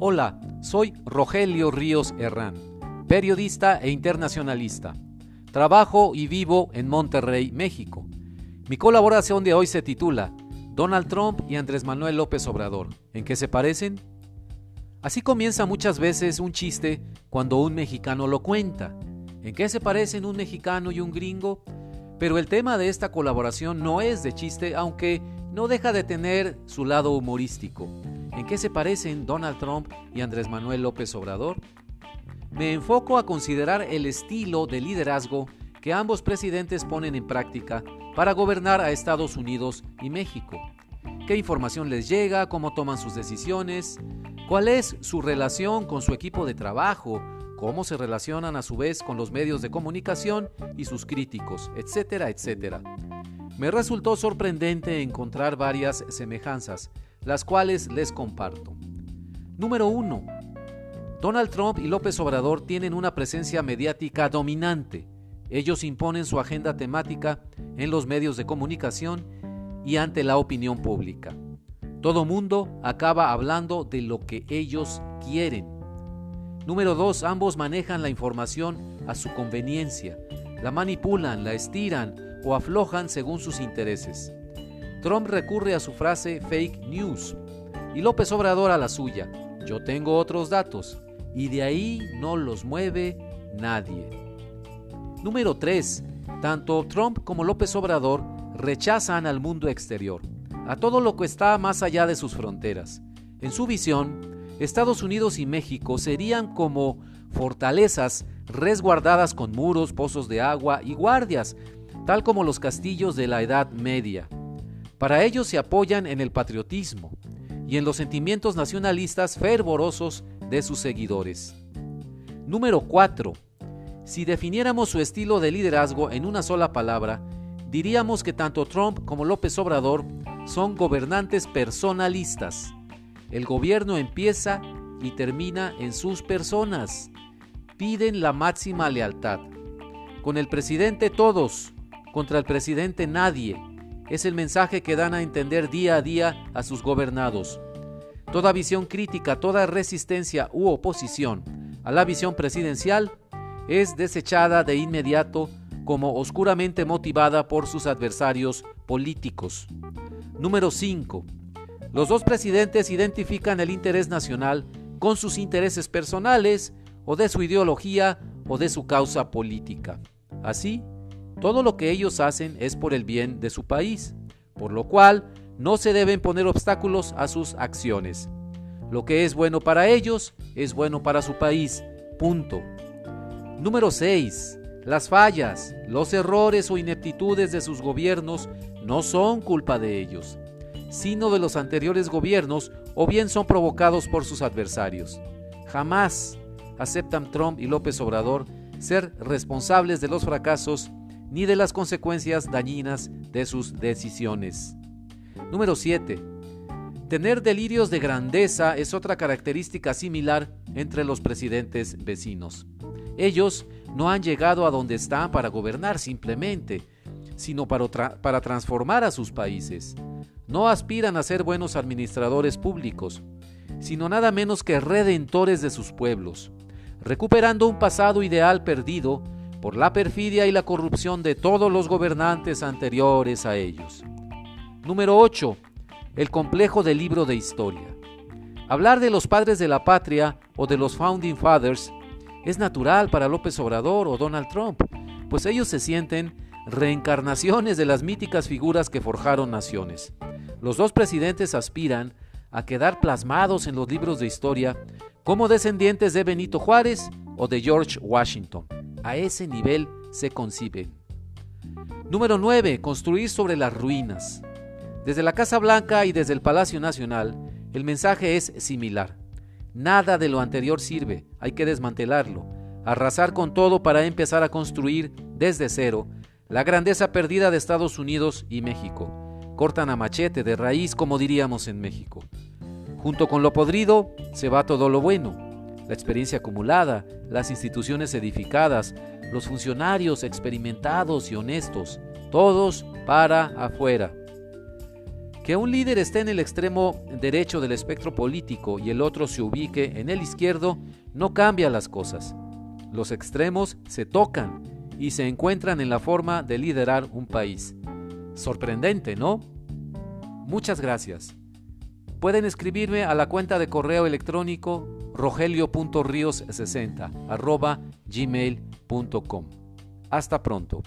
Hola, soy Rogelio Ríos Herrán, periodista e internacionalista. Trabajo y vivo en Monterrey, México. Mi colaboración de hoy se titula Donald Trump y Andrés Manuel López Obrador. ¿En qué se parecen? Así comienza muchas veces un chiste cuando un mexicano lo cuenta. ¿En qué se parecen un mexicano y un gringo? Pero el tema de esta colaboración no es de chiste, aunque no deja de tener su lado humorístico. ¿En qué se parecen Donald Trump y Andrés Manuel López Obrador? Me enfoco a considerar el estilo de liderazgo que ambos presidentes ponen en práctica para gobernar a Estados Unidos y México. ¿Qué información les llega? ¿Cómo toman sus decisiones? ¿Cuál es su relación con su equipo de trabajo? ¿Cómo se relacionan a su vez con los medios de comunicación y sus críticos? Etcétera, etcétera. Me resultó sorprendente encontrar varias semejanzas, las cuales les comparto. Número 1. Donald Trump y López Obrador tienen una presencia mediática dominante. Ellos imponen su agenda temática en los medios de comunicación y ante la opinión pública. Todo mundo acaba hablando de lo que ellos quieren. Número 2. Ambos manejan la información a su conveniencia. La manipulan, la estiran o aflojan según sus intereses. Trump recurre a su frase fake news y López Obrador a la suya. Yo tengo otros datos y de ahí no los mueve nadie. Número 3. Tanto Trump como López Obrador rechazan al mundo exterior, a todo lo que está más allá de sus fronteras. En su visión, Estados Unidos y México serían como fortalezas resguardadas con muros, pozos de agua y guardias, tal como los castillos de la Edad Media. Para ello se apoyan en el patriotismo y en los sentimientos nacionalistas fervorosos de sus seguidores. Número 4. Si definiéramos su estilo de liderazgo en una sola palabra, diríamos que tanto Trump como López Obrador son gobernantes personalistas. El gobierno empieza y termina en sus personas. Piden la máxima lealtad. Con el presidente todos, contra el presidente nadie es el mensaje que dan a entender día a día a sus gobernados. Toda visión crítica, toda resistencia u oposición a la visión presidencial es desechada de inmediato como oscuramente motivada por sus adversarios políticos. Número 5. Los dos presidentes identifican el interés nacional con sus intereses personales o de su ideología o de su causa política. Así, todo lo que ellos hacen es por el bien de su país, por lo cual no se deben poner obstáculos a sus acciones. Lo que es bueno para ellos es bueno para su país. Punto. Número 6. Las fallas, los errores o ineptitudes de sus gobiernos no son culpa de ellos, sino de los anteriores gobiernos o bien son provocados por sus adversarios. Jamás aceptan Trump y López Obrador ser responsables de los fracasos ni de las consecuencias dañinas de sus decisiones. Número 7. Tener delirios de grandeza es otra característica similar entre los presidentes vecinos. Ellos no han llegado a donde están para gobernar simplemente, sino para, para transformar a sus países. No aspiran a ser buenos administradores públicos, sino nada menos que redentores de sus pueblos, recuperando un pasado ideal perdido por la perfidia y la corrupción de todos los gobernantes anteriores a ellos. Número 8. El complejo del libro de historia. Hablar de los padres de la patria o de los Founding Fathers es natural para López Obrador o Donald Trump, pues ellos se sienten reencarnaciones de las míticas figuras que forjaron naciones. Los dos presidentes aspiran a quedar plasmados en los libros de historia como descendientes de Benito Juárez o de George Washington. A ese nivel se conciben. Número 9. Construir sobre las ruinas. Desde la Casa Blanca y desde el Palacio Nacional, el mensaje es similar. Nada de lo anterior sirve, hay que desmantelarlo, arrasar con todo para empezar a construir desde cero la grandeza perdida de Estados Unidos y México. Cortan a machete de raíz, como diríamos en México. Junto con lo podrido se va todo lo bueno la experiencia acumulada, las instituciones edificadas, los funcionarios experimentados y honestos, todos para afuera. Que un líder esté en el extremo derecho del espectro político y el otro se ubique en el izquierdo no cambia las cosas. Los extremos se tocan y se encuentran en la forma de liderar un país. Sorprendente, ¿no? Muchas gracias. Pueden escribirme a la cuenta de correo electrónico rogelio.rios60 arroba gmail.com. Hasta pronto.